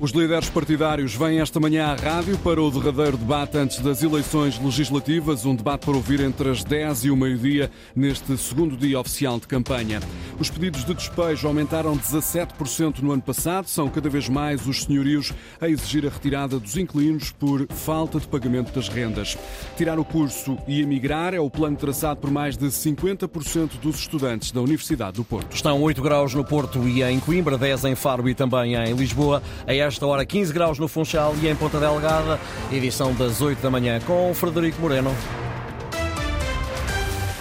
Os líderes partidários vêm esta manhã à rádio para o derradeiro debate antes das eleições legislativas, um debate para ouvir entre as 10 e o meio-dia, neste segundo dia oficial de campanha. Os pedidos de despejo aumentaram 17% no ano passado, são cada vez mais os senhorios a exigir a retirada dos inquilinos por falta de pagamento das rendas. Tirar o curso e emigrar é o plano traçado por mais de 50% dos estudantes da Universidade do Porto. Estão 8 graus no Porto e em Coimbra, 10 em Faro e também em Lisboa. A esta hora 15 graus no Funchal e em Ponta Delgada, edição das 8 da manhã com Frederico Moreno.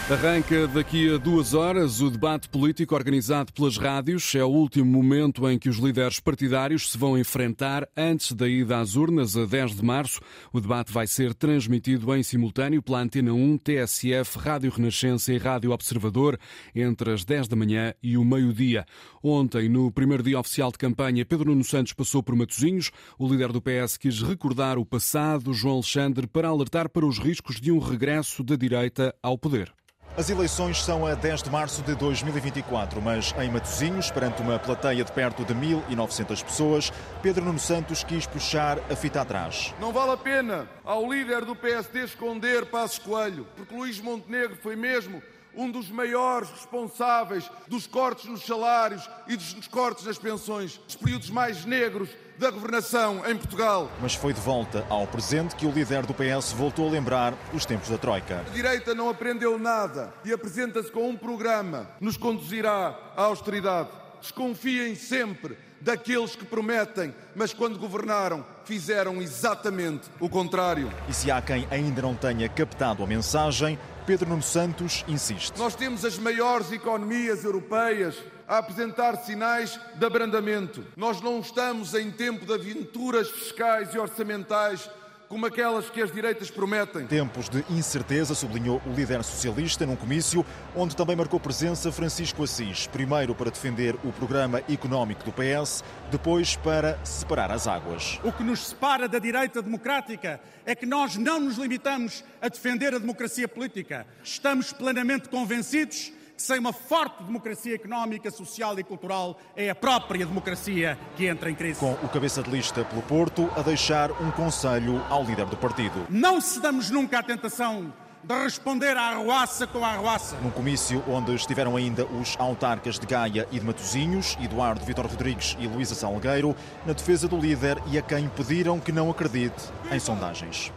Arranca daqui a duas horas o debate político organizado pelas rádios. É o último momento em que os líderes partidários se vão enfrentar antes da ida às urnas, a 10 de março. O debate vai ser transmitido em simultâneo pela Antena 1, TSF, Rádio Renascença e Rádio Observador entre as 10 da manhã e o meio-dia. Ontem, no primeiro dia oficial de campanha, Pedro Nuno Santos passou por Matosinhos. O líder do PS quis recordar o passado, João Alexandre, para alertar para os riscos de um regresso da direita ao poder. As eleições são a 10 de março de 2024, mas em Matosinhos, perante uma plateia de perto de 1.900 pessoas, Pedro Nuno Santos quis puxar a fita atrás. Não vale a pena ao líder do PSD esconder Passos Coelho, porque Luís Montenegro foi mesmo um dos maiores responsáveis dos cortes nos salários e dos cortes nas pensões, dos períodos mais negros da governação em Portugal. Mas foi de volta ao presente que o líder do PS voltou a lembrar os tempos da Troika. A direita não aprendeu nada e apresenta-se com um programa que nos conduzirá à austeridade. Desconfiem sempre daqueles que prometem, mas quando governaram fizeram exatamente o contrário. E se há quem ainda não tenha captado a mensagem, Pedro Nuno Santos insiste. Nós temos as maiores economias europeias a apresentar sinais de abrandamento. Nós não estamos em tempo de aventuras fiscais e orçamentais como aquelas que as direitas prometem. Tempos de incerteza, sublinhou o líder socialista num comício onde também marcou presença Francisco Assis, primeiro para defender o programa económico do PS, depois para separar as águas. O que nos separa da direita democrática é que nós não nos limitamos a defender a democracia política. Estamos plenamente convencidos que sem uma forte democracia económica, social e cultural é a própria democracia que entra em crise. Com o cabeça de lista pelo Porto a deixar um conselho ao líder do partido. Não cedamos nunca à tentação de responder à arruaça com a arruaça. Num comício onde estiveram ainda os autarcas de Gaia e de Matosinhos, Eduardo Vitor Rodrigues e Luísa Salgueiro, na defesa do líder e a quem pediram que não acredite em sondagens.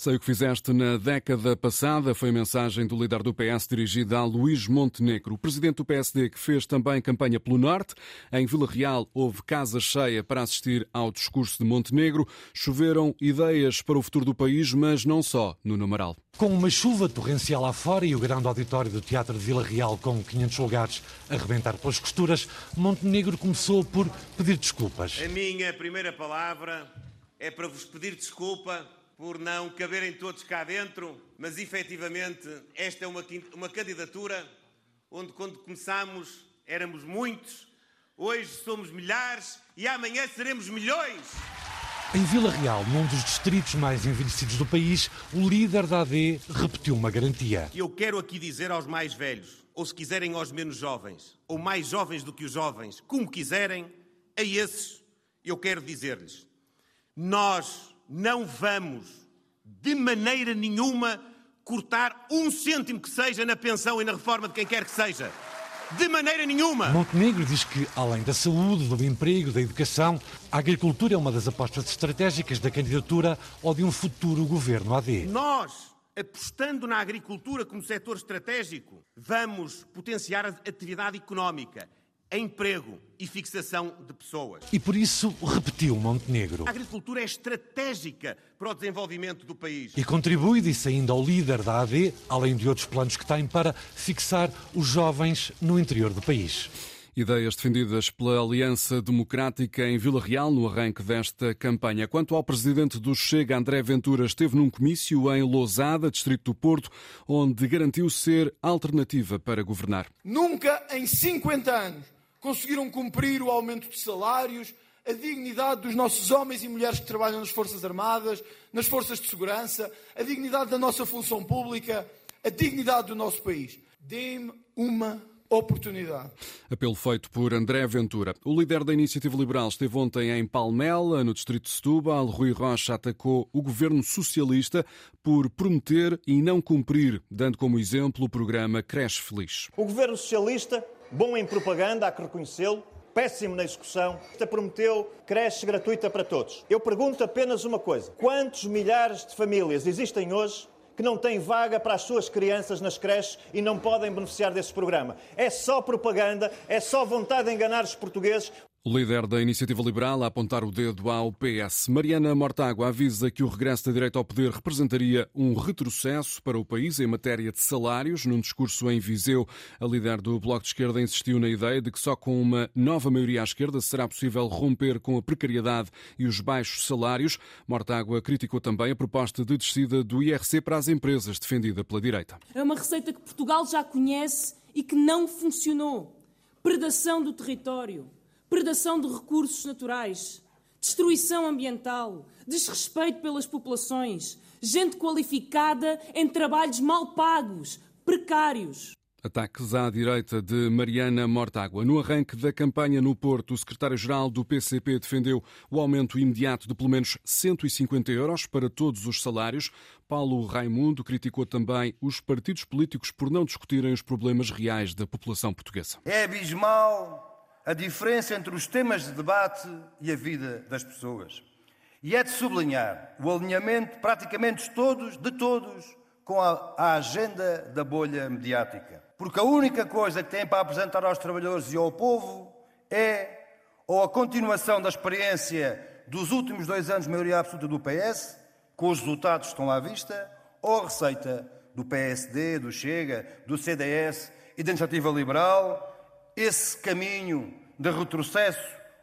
Sei o que fizeste na década passada, foi a mensagem do líder do PS dirigida a Luís Montenegro. O presidente do PSD, que fez também campanha pelo Norte, em Vila Real houve casa cheia para assistir ao discurso de Montenegro. Choveram ideias para o futuro do país, mas não só no Namaral. Com uma chuva torrencial lá fora e o grande auditório do Teatro de Vila Real com 500 lugares a rebentar pelas costuras, Montenegro começou por pedir desculpas. A minha primeira palavra é para vos pedir desculpa por não caberem todos cá dentro, mas efetivamente esta é uma, uma candidatura onde, quando começámos, éramos muitos, hoje somos milhares e amanhã seremos milhões. Em Vila Real, num dos distritos mais envelhecidos do país, o líder da AD repetiu uma garantia. Eu quero aqui dizer aos mais velhos, ou se quiserem aos menos jovens, ou mais jovens do que os jovens, como quiserem, a esses eu quero dizer-lhes: nós não vamos, de maneira nenhuma, cortar um cêntimo que seja na pensão e na reforma de quem quer que seja. De maneira nenhuma! Montenegro diz que, além da saúde, do emprego, da educação, a agricultura é uma das apostas estratégicas da candidatura ou de um futuro governo AD. Nós, apostando na agricultura como setor estratégico, vamos potenciar a atividade económica emprego e fixação de pessoas. E por isso repetiu Montenegro. A agricultura é estratégica para o desenvolvimento do país. E contribui, disse ainda ao líder da AD, além de outros planos que tem para fixar os jovens no interior do país. Ideias defendidas pela Aliança Democrática em Vila Real no arranque desta campanha. Quanto ao presidente do Chega, André Ventura, esteve num comício em Lousada, distrito do Porto, onde garantiu ser alternativa para governar. Nunca em 50 anos conseguiram cumprir o aumento de salários, a dignidade dos nossos homens e mulheres que trabalham nas Forças Armadas, nas Forças de Segurança, a dignidade da nossa função pública, a dignidade do nosso país. Dê-me uma oportunidade. Apelo feito por André Ventura. O líder da Iniciativa Liberal esteve ontem em Palmela, no distrito de Setúbal. Rui Rocha atacou o governo socialista por prometer e não cumprir, dando como exemplo o programa Creche Feliz. O governo socialista, bom em propaganda, há que reconhecê-lo, péssimo na execução, prometeu creche gratuita para todos. Eu pergunto apenas uma coisa: quantos milhares de famílias existem hoje que não têm vaga para as suas crianças nas creches e não podem beneficiar desse programa. É só propaganda, é só vontade de enganar os portugueses. O líder da Iniciativa Liberal a apontar o dedo ao PS. Mariana Mortágua avisa que o regresso da direita ao poder representaria um retrocesso para o país em matéria de salários. Num discurso em Viseu, a líder do Bloco de Esquerda insistiu na ideia de que só com uma nova maioria à esquerda será possível romper com a precariedade e os baixos salários. Mortágua criticou também a proposta de descida do IRC para as empresas, defendida pela direita. É uma receita que Portugal já conhece e que não funcionou. Predação do território predação de recursos naturais, destruição ambiental, desrespeito pelas populações, gente qualificada em trabalhos mal pagos, precários. Ataques à direita de Mariana Mortágua. No arranque da campanha no Porto, o secretário-geral do PCP defendeu o aumento imediato de pelo menos 150 euros para todos os salários. Paulo Raimundo criticou também os partidos políticos por não discutirem os problemas reais da população portuguesa. É abismal a diferença entre os temas de debate e a vida das pessoas. E é de sublinhar o alinhamento praticamente todos, de todos, com a, a, agenda da bolha mediática. Porque a única coisa que têm para apresentar aos trabalhadores e ao povo é ou a continuação da experiência dos últimos dois anos de maioria absoluta do PS, com os resultados que estão à vista, ou a receita do PSD, do Chega, do CDS e da Iniciativa Liberal, esse caminho de retrocesso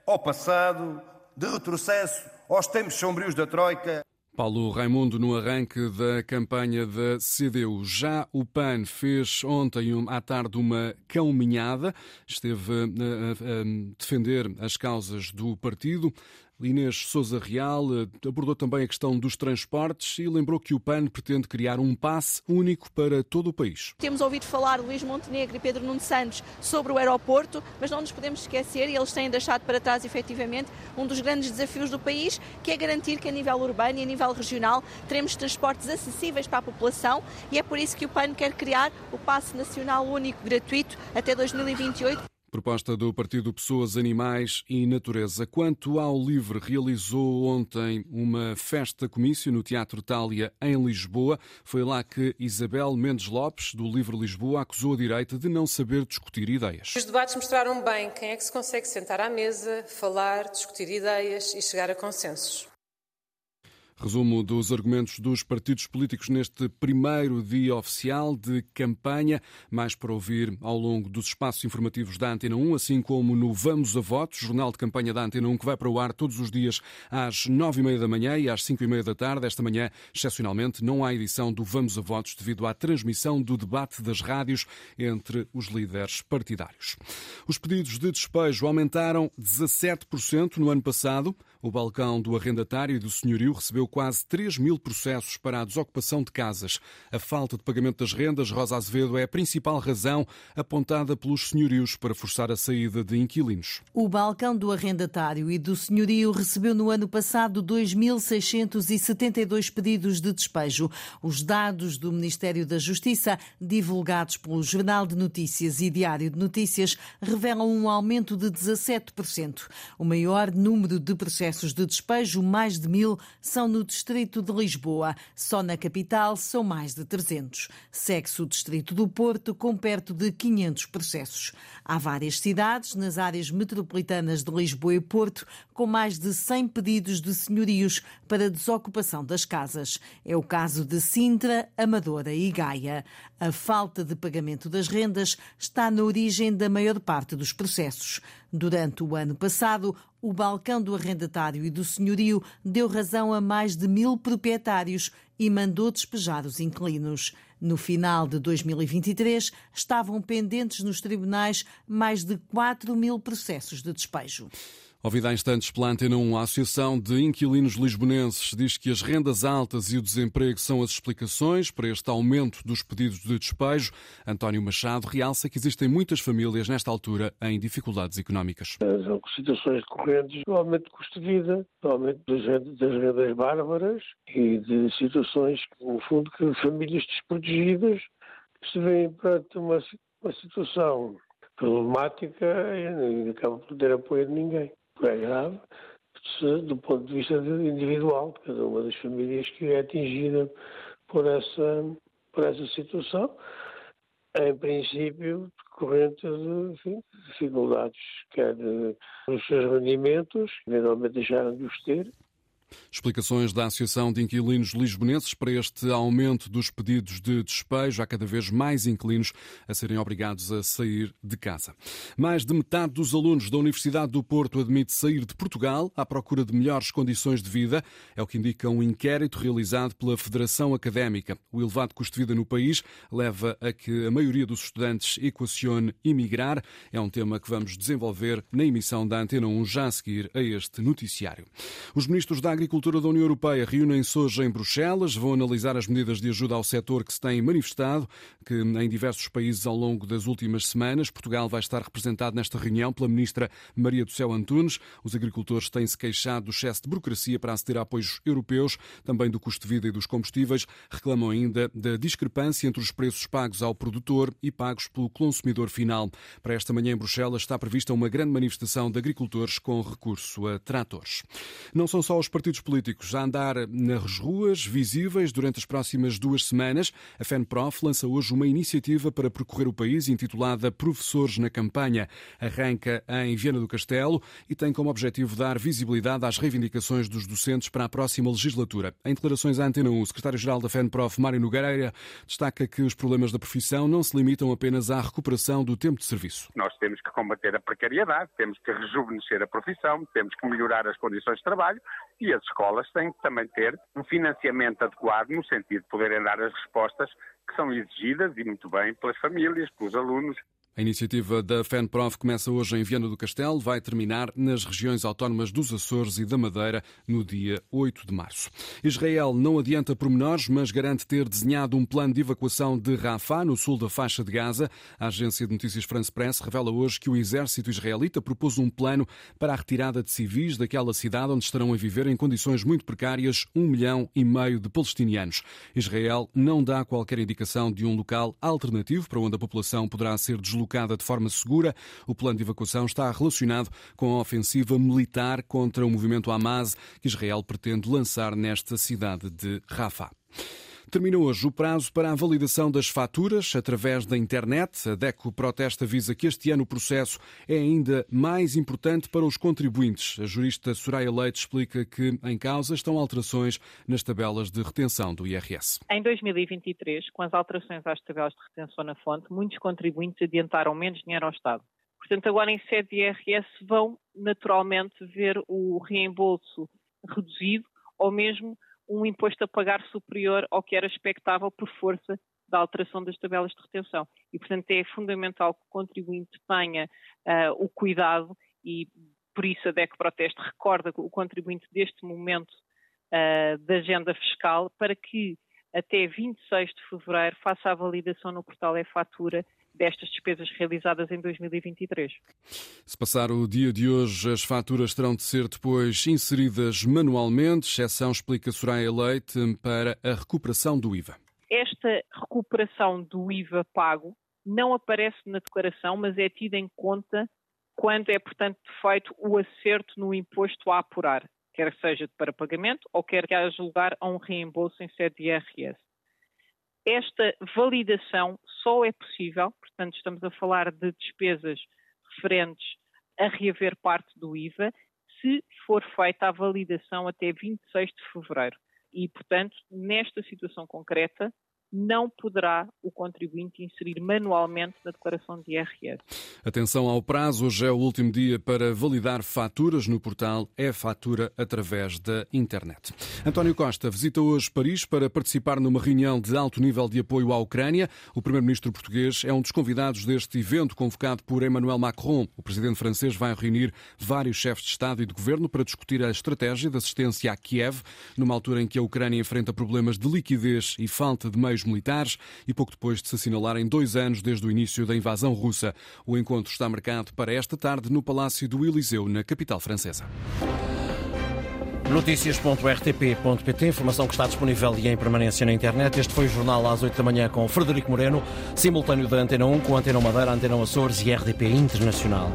ao passado, de retrocesso aos tempos sombrios da Troika. Paulo Raimundo, no arranque da campanha da CDU. Já o PAN fez ontem à tarde uma caminhada, esteve a, a defender as causas do partido. Inês Souza Real eh, abordou também a questão dos transportes e lembrou que o PAN pretende criar um passe único para todo o país. Temos ouvido falar Luís Montenegro e Pedro Nuno Santos sobre o aeroporto, mas não nos podemos esquecer, e eles têm deixado para trás efetivamente, um dos grandes desafios do país, que é garantir que a nível urbano e a nível regional teremos transportes acessíveis para a população e é por isso que o PAN quer criar o passe nacional único gratuito até 2028. Proposta do Partido Pessoas, Animais e Natureza. Quanto ao LIVRE, realizou ontem uma festa comício no Teatro Itália, em Lisboa. Foi lá que Isabel Mendes Lopes, do LIVRE Lisboa, acusou a direita de não saber discutir ideias. Os debates mostraram bem quem é que se consegue sentar à mesa, falar, discutir ideias e chegar a consensos. Resumo dos argumentos dos partidos políticos neste primeiro dia oficial de campanha, mais para ouvir ao longo dos espaços informativos da Antena 1, assim como no Vamos a Votos, jornal de campanha da Antena 1, que vai para o ar todos os dias às nove e meia da manhã e às cinco e meia da tarde. Esta manhã, excepcionalmente, não há edição do Vamos a Votos devido à transmissão do debate das rádios entre os líderes partidários. Os pedidos de despejo aumentaram 17% no ano passado. O balcão do arrendatário e do senhorio recebeu quase 3 mil processos para a desocupação de casas. A falta de pagamento das rendas, Rosa Azevedo, é a principal razão apontada pelos senhorios para forçar a saída de inquilinos. O balcão do arrendatário e do senhorio recebeu no ano passado 2.672 pedidos de despejo. Os dados do Ministério da Justiça, divulgados pelo Jornal de Notícias e Diário de Notícias, revelam um aumento de 17%. O maior número de processos processos de despejo, mais de mil, são no distrito de Lisboa. Só na capital são mais de 300. Segue-se o distrito do Porto, com perto de 500 processos. Há várias cidades nas áreas metropolitanas de Lisboa e Porto com mais de 100 pedidos de senhorios para desocupação das casas. É o caso de Sintra, Amadora e Gaia. A falta de pagamento das rendas está na origem da maior parte dos processos. Durante o ano passado, o balcão do arrendatário e do senhorio deu razão a mais de mil proprietários e mandou despejar os inquilinos. No final de 2023, estavam pendentes nos tribunais mais de 4 mil processos de despejo. Ouvida há instantes pela Antena 1, a Associação de Inquilinos Lisbonenses diz que as rendas altas e o desemprego são as explicações para este aumento dos pedidos de despejo. António Machado realça que existem muitas famílias nesta altura em dificuldades económicas. São situações recorrentes do aumento de custo de vida, do aumento das rendas bárbaras e de situações, no fundo, que famílias desprotegidas se veem perante uma, uma situação problemática e acabam por ter apoio de ninguém é grave do ponto de vista individual de cada uma das famílias que é atingida por essa, por essa situação, em princípio decorrente de enfim, dificuldades, quer nos seus rendimentos, eventualmente deixaram de os ter, Explicações da Associação de Inquilinos Lisbonenses para este aumento dos pedidos de despejo. Há cada vez mais inquilinos a serem obrigados a sair de casa. Mais de metade dos alunos da Universidade do Porto admite sair de Portugal à procura de melhores condições de vida. É o que indica um inquérito realizado pela Federação Académica. O elevado custo de vida no país leva a que a maioria dos estudantes equacione emigrar. É um tema que vamos desenvolver na emissão da Antena 1 já a seguir a este noticiário. Os ministros da Agricultura da União Europeia reúnem-se hoje em Bruxelas, vão analisar as medidas de ajuda ao setor que se têm manifestado, que em diversos países ao longo das últimas semanas. Portugal vai estar representado nesta reunião pela ministra Maria do Céu Antunes. Os agricultores têm-se queixado do excesso de burocracia para aceder a apoios europeus, também do custo de vida e dos combustíveis. Reclamam ainda da discrepância entre os preços pagos ao produtor e pagos pelo consumidor final. Para esta manhã em Bruxelas está prevista uma grande manifestação de agricultores com recurso a tratores. Não são só os partidos partidos políticos a andar nas ruas, visíveis, durante as próximas duas semanas. A FENPROF lança hoje uma iniciativa para percorrer o país intitulada Professores na Campanha. Arranca em Viana do Castelo e tem como objetivo dar visibilidade às reivindicações dos docentes para a próxima legislatura. Em declarações à Antena 1, o secretário-geral da FENPROF, Mário Nogueira, destaca que os problemas da profissão não se limitam apenas à recuperação do tempo de serviço. Nós temos que combater a precariedade, temos que rejuvenescer a profissão, temos que melhorar as condições de trabalho e as escolas têm que também ter um financiamento adequado no sentido de poderem dar as respostas que são exigidas e muito bem pelas famílias, pelos alunos. A iniciativa da FENPROF começa hoje em Viana do Castelo, vai terminar nas regiões autónomas dos Açores e da Madeira no dia 8 de março. Israel não adianta pormenores, mas garante ter desenhado um plano de evacuação de Rafah, no sul da faixa de Gaza. A agência de notícias France Press revela hoje que o exército israelita propôs um plano para a retirada de civis daquela cidade onde estarão a viver em condições muito precárias um milhão e meio de palestinianos. Israel não dá qualquer indicação de um local alternativo para onde a população poderá ser deslocada deslocada de forma segura. O plano de evacuação está relacionado com a ofensiva militar contra o movimento Hamas que Israel pretende lançar nesta cidade de Rafah. Terminou hoje o prazo para a validação das faturas através da internet. A DECO Protesta visa que este ano o processo é ainda mais importante para os contribuintes. A jurista Soraya Leite explica que em causa estão alterações nas tabelas de retenção do IRS. Em 2023, com as alterações às tabelas de retenção na fonte, muitos contribuintes adiantaram menos dinheiro ao Estado. Portanto, agora em sede de IRS vão naturalmente ver o reembolso reduzido ou mesmo um imposto a pagar superior ao que era expectável por força da alteração das tabelas de retenção. E, portanto, é fundamental que o contribuinte tenha uh, o cuidado e, por isso, a DEC Proteste recorda o contribuinte deste momento uh, da agenda fiscal para que, até 26 de fevereiro, faça a validação no portal e-fatura destas despesas realizadas em 2023. Se passar o dia de hoje, as faturas terão de ser depois inseridas manualmente, exceção explica Soraya Leite, para a recuperação do IVA. Esta recuperação do IVA pago não aparece na declaração, mas é tida em conta quando é, portanto, feito o acerto no imposto a apurar, quer seja para pagamento ou quer que haja lugar a um reembolso em sede de IRS. Esta validação só é possível, portanto, estamos a falar de despesas referentes a reaver parte do IVA, se for feita a validação até 26 de fevereiro. E, portanto, nesta situação concreta, não poderá o contribuinte inserir manualmente na declaração de IRS. Atenção ao prazo, hoje é o último dia para validar faturas no portal é-fatura através da internet. António Costa visita hoje Paris para participar numa reunião de alto nível de apoio à Ucrânia. O primeiro-ministro português é um dos convidados deste evento convocado por Emmanuel Macron. O presidente francês vai reunir vários chefes de Estado e de governo para discutir a estratégia de assistência a Kiev, numa altura em que a Ucrânia enfrenta problemas de liquidez e falta de meios militares e pouco depois de se assinalarem dois anos desde o início da invasão russa. O encontro está marcado para esta tarde no Palácio do Eliseu, na capital francesa. Notícias.rtp.pt, informação que está disponível e em permanência na internet. Este foi o jornal às 8 da manhã com Frederico Moreno, simultâneo da Antena 1 com Antena Madeira, Antena Açores e RDP Internacional.